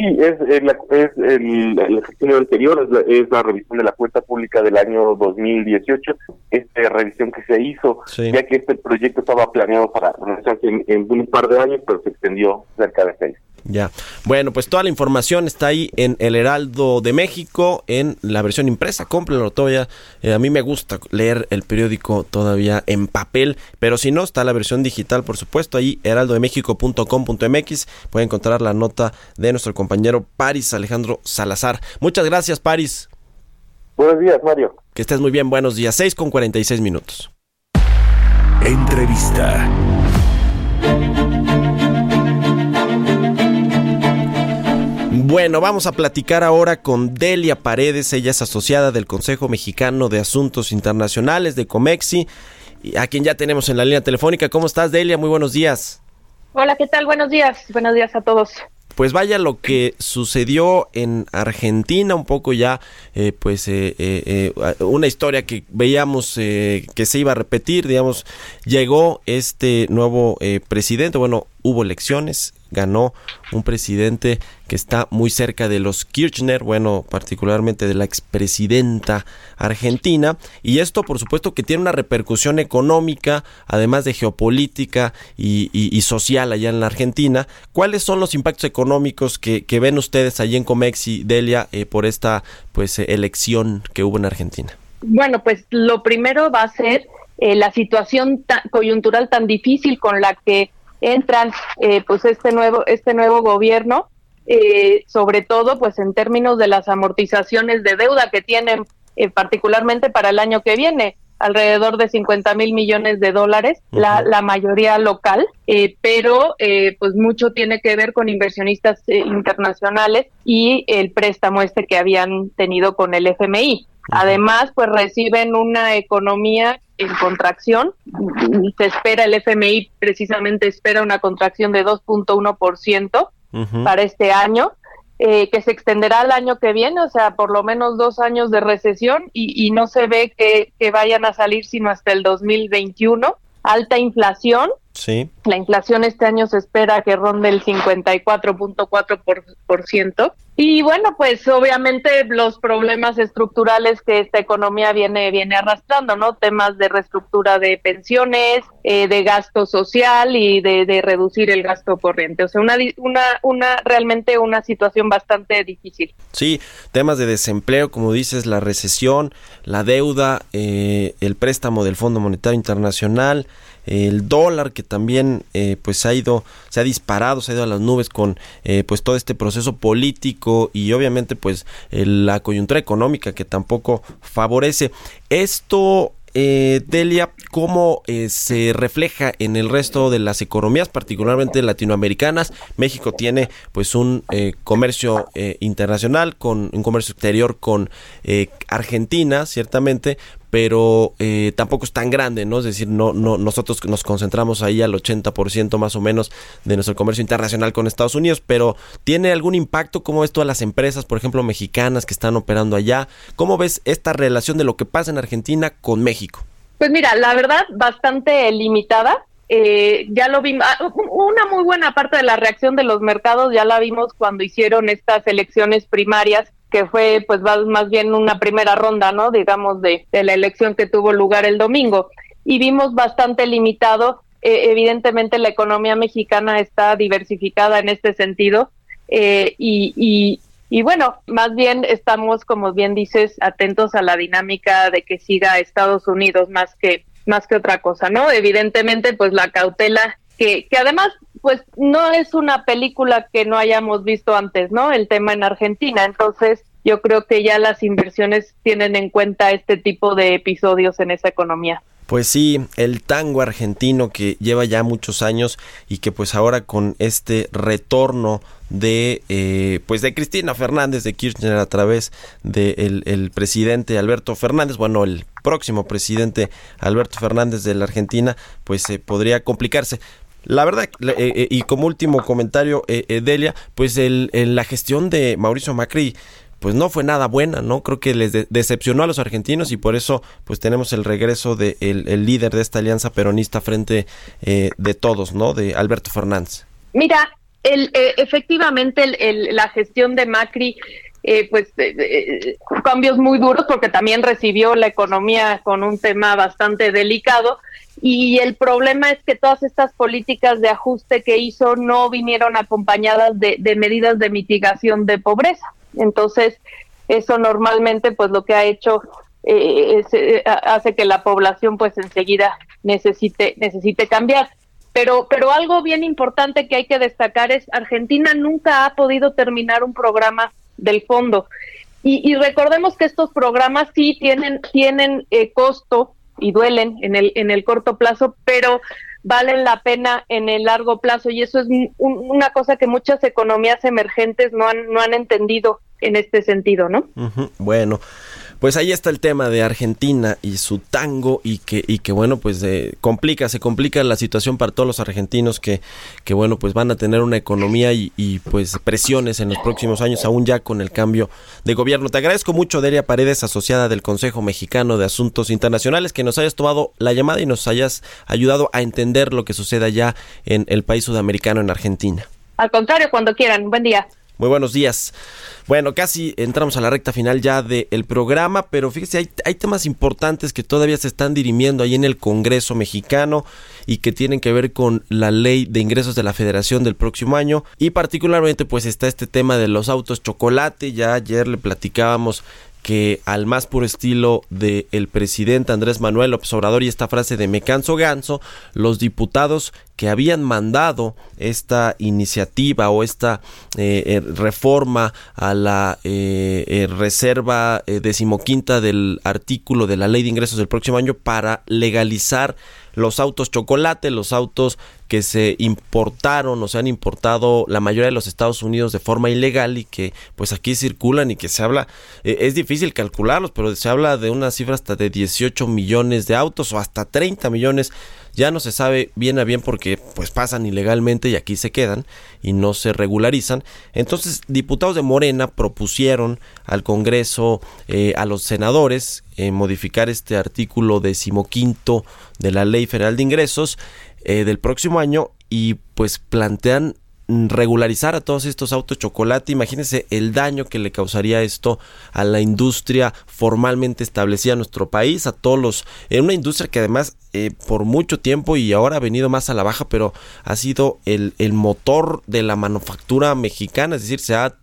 Sí, es, el, es el, el anterior, es la, revisión de la cuenta pública del año 2018, esta revisión que se hizo, ya que este proyecto estaba planeado para en, en un par de años, pero se extendió cerca de seis. Ya. Bueno, pues toda la información está ahí en El Heraldo de México, en la versión impresa. Cómprenlo todavía. Eh, a mí me gusta leer el periódico todavía en papel, pero si no, está la versión digital, por supuesto. Ahí, heraldodemexico.com.mx. Pueden encontrar la nota de nuestro compañero Paris Alejandro Salazar. Muchas gracias, Paris. Buenos días, Mario. Que estés muy bien. Buenos días. 6 con 46 minutos. Entrevista. Bueno, vamos a platicar ahora con Delia Paredes, ella es asociada del Consejo Mexicano de Asuntos Internacionales de Comexi, a quien ya tenemos en la línea telefónica. ¿Cómo estás, Delia? Muy buenos días. Hola, ¿qué tal? Buenos días. Buenos días a todos. Pues vaya lo que sucedió en Argentina, un poco ya, eh, pues eh, eh, una historia que veíamos que se iba a repetir, digamos, llegó este nuevo presidente, bueno, hubo elecciones, ganó un presidente que está muy cerca de los Kirchner, bueno, particularmente de la expresidenta argentina, y esto por supuesto que tiene una repercusión económica, además de geopolítica y, social allá en la Argentina. ¿Cuáles son los impactos económicos que, ven ustedes allí en Comexi, Delia, eh, por esta pues elección que hubo en Argentina? Bueno, pues lo primero va a ser eh, la situación coyuntural tan difícil con la que entran eh, pues este nuevo este nuevo gobierno eh, sobre todo pues en términos de las amortizaciones de deuda que tienen eh, particularmente para el año que viene alrededor de 50 mil millones de dólares, la, la, mayoría local, pero pues mucho tiene que ver con inversionistas internacionales y el préstamo este que habían tenido con el FMI. Además, pues reciben una economía en contracción. Se espera, el FMI precisamente espera una contracción de 2.1% para este año. eh, que se extenderá el año que viene, o sea, por lo menos dos años de recesión y, no se ve que, que, vayan a salir sino hasta el 2021. Alta inflación. Sí. La inflación este año se espera que ronde el 54.4%. Y bueno, pues obviamente los problemas estructurales que esta economía viene, viene arrastrando, ¿no? Temas de reestructura de pensiones, eh, de gasto social y de, reducir el gasto corriente. O sea, una, una, una, realmente una situación bastante difícil. Sí, temas de desempleo, como dices, la recesión, la deuda, eh, el préstamo del Fondo Monetario Internacional, el dólar que también eh, pues ha ido se ha disparado se ha ido a las nubes con eh, pues todo este proceso político y obviamente pues la coyuntura económica que tampoco favorece esto eh, Delia, cómo eh, se refleja en el resto de las economías, particularmente latinoamericanas. México tiene pues un comercio internacional, con un comercio exterior con Argentina, ciertamente, pero eh, tampoco es tan grande, ¿no? Es decir, no, no, nosotros nos concentramos ahí al 80% más o menos de nuestro comercio internacional con Estados Unidos, pero ¿tiene algún impacto como esto a las empresas, por ejemplo, mexicanas que están operando allá? ¿Cómo ves esta relación de lo que pasa en Argentina con México? Pues mira, la verdad, bastante limitada. Eh, ya lo vimos, ah, una muy buena parte de la reacción de los mercados ya la vimos cuando hicieron estas elecciones primarias que fue pues más bien una primera ronda, ¿no? Digamos, de, la elección que tuvo lugar el domingo. Y vimos bastante limitado, eh, evidentemente la economía mexicana está diversificada en este sentido. Eh, y, y, bueno, más bien estamos, como bien dices, atentos a la dinámica de que siga Estados Unidos más que más que otra cosa, ¿no? Evidentemente, pues la cautela que, que además, pues no es una película que no hayamos visto antes, ¿no? El tema en Argentina. Entonces, yo creo que ya las inversiones tienen en cuenta este tipo de episodios en esa economía. Pues sí, el tango argentino que lleva ya muchos años y que pues ahora con este retorno de eh, pues de Cristina Fernández de Kirchner a través del de el presidente Alberto Fernández, bueno el próximo presidente Alberto Fernández de la Argentina, pues se podría complicarse. La verdad, eh, eh, y como último comentario, eh, Delia, pues el, la gestión de Mauricio Macri pues no fue nada buena, ¿no? Creo que les decepcionó a los argentinos y por eso pues tenemos el regreso del de el líder de esta alianza peronista frente de todos, ¿no? De Alberto Fernández. Mira, el, efectivamente la gestión de Macri pues cambios muy duros porque también recibió la economía con un tema bastante delicado y el problema es que todas estas políticas de ajuste que hizo no vinieron acompañadas de, medidas de mitigación de pobreza. Entonces, eso normalmente pues lo que ha hecho eh, eh, hace que la población pues enseguida necesite necesite cambiar. Pero, pero algo bien importante que hay que destacar es Argentina nunca ha podido terminar un programa del fondo. Y, recordemos que estos programas sí tienen, tienen eh, costo y duelen en el, en el corto plazo, pero valen la pena en el largo plazo y eso es una cosa que muchas economías emergentes no han, no han entendido en este sentido, ¿no? Bueno, pues ahí está el tema de Argentina y su tango y que, y que bueno, pues eh, complica, se complica la situación para todos los argentinos que, que bueno, pues van a tener una economía y, pues presiones en los próximos años, aún ya con el cambio de gobierno. Te agradezco mucho, Delia Paredes, asociada del Consejo Mexicano de Asuntos Internacionales, que nos hayas tomado la llamada y nos hayas ayudado a entender lo que sucede allá en el país sudamericano, en Argentina. Al contrario, cuando quieran. Buen día. Muy buenos días. Bueno, casi entramos a la recta final ya del programa, pero fíjese, hay, hay, temas importantes que todavía se están dirimiendo ahí en el Congreso mexicano y que tienen que ver con la ley de ingresos de la federación del próximo año y particularmente pues está este tema de los autos chocolate, ya ayer le platicábamos que al más puro estilo del el presidente Andrés Manuel López Obrador y esta frase de me canso ganso, los diputados que habían mandado esta iniciativa o esta eh, eh, reforma a la eh, reserva decimoquinta del artículo de la ley de ingresos del próximo año para legalizar los autos chocolate, los autos que se importaron o se han importado la mayoría de los Estados Unidos de forma ilegal y que pues aquí circulan y que se habla, eh, es difícil calcularlos, pero se habla de una cifra hasta de 18 millones de autos o hasta 30 millones ya no se sabe bien a bien porque pues pasan ilegalmente y aquí se quedan y no se regularizan. Entonces, diputados de Morena propusieron al Congreso, eh, a los senadores, modificar este artículo decimoquinto de la Ley Federal de Ingresos eh, del próximo año y pues plantean regularizar a todos estos autos chocolate. Imagínense el daño que le causaría esto a la industria formalmente establecida en nuestro país, a todos los, en una industria que además eh, por mucho tiempo y ahora ha venido más a la baja, pero ha sido el, el motor de la manufactura mexicana, es decir, se ha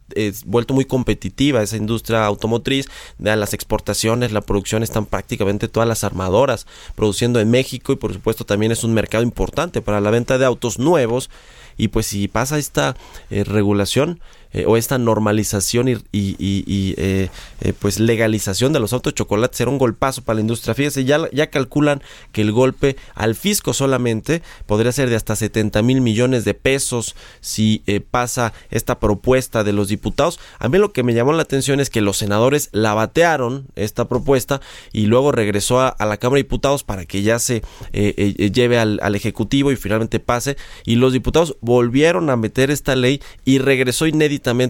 vuelto muy competitiva esa industria automotriz, de las exportaciones, la producción están prácticamente todas las armadoras produciendo en México y por supuesto también es un mercado importante para la venta de autos nuevos y pues si pasa esta eh, regulación eh, o esta normalización y, y, eh, pues legalización de los autos de chocolate será un golpazo para la industria. Fíjense, ya, ya calculan que el golpe al fisco solamente podría ser de hasta 70 mil millones de pesos si pasa esta propuesta de los diputados. A mí lo que me llamó la atención es que los senadores la batearon esta propuesta y luego regresó a, la Cámara de Diputados para que ya se lleve al, al Ejecutivo y finalmente pase. Y los diputados volvieron a meter esta ley y regresó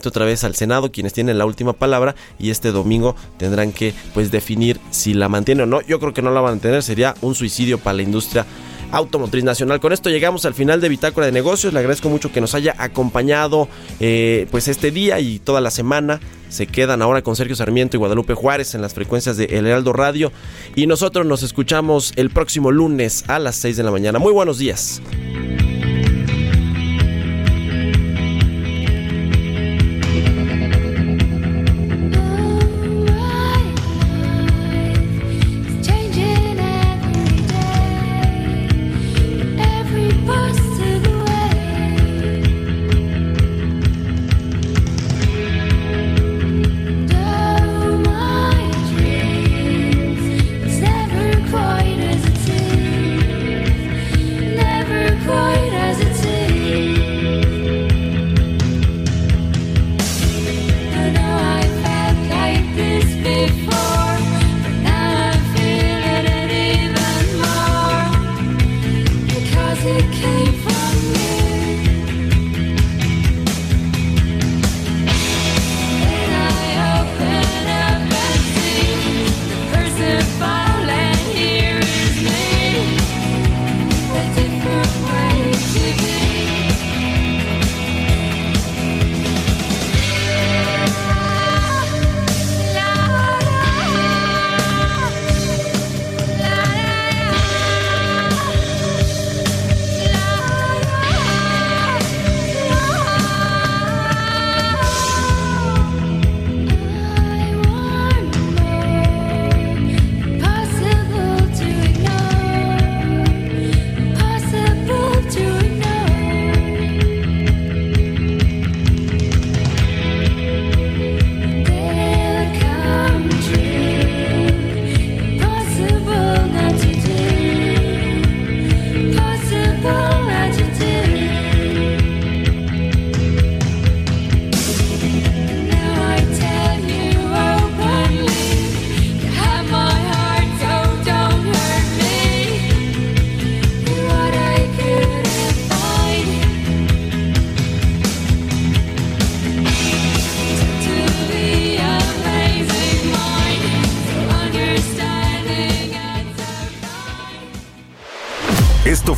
otra vez al Senado, quienes tienen la última palabra y este domingo tendrán que pues definir si la mantiene o no. Yo creo que no la van a tener, sería un suicidio para la industria automotriz nacional. Con esto llegamos al final de Bitácora de Negocios. Le agradezco mucho que nos haya acompañado eh, pues este día y toda la semana. Se quedan ahora con Sergio Sarmiento y Guadalupe Juárez en las frecuencias de El Heraldo Radio. Y nosotros nos escuchamos el próximo lunes a las 6 de la mañana. Muy buenos días.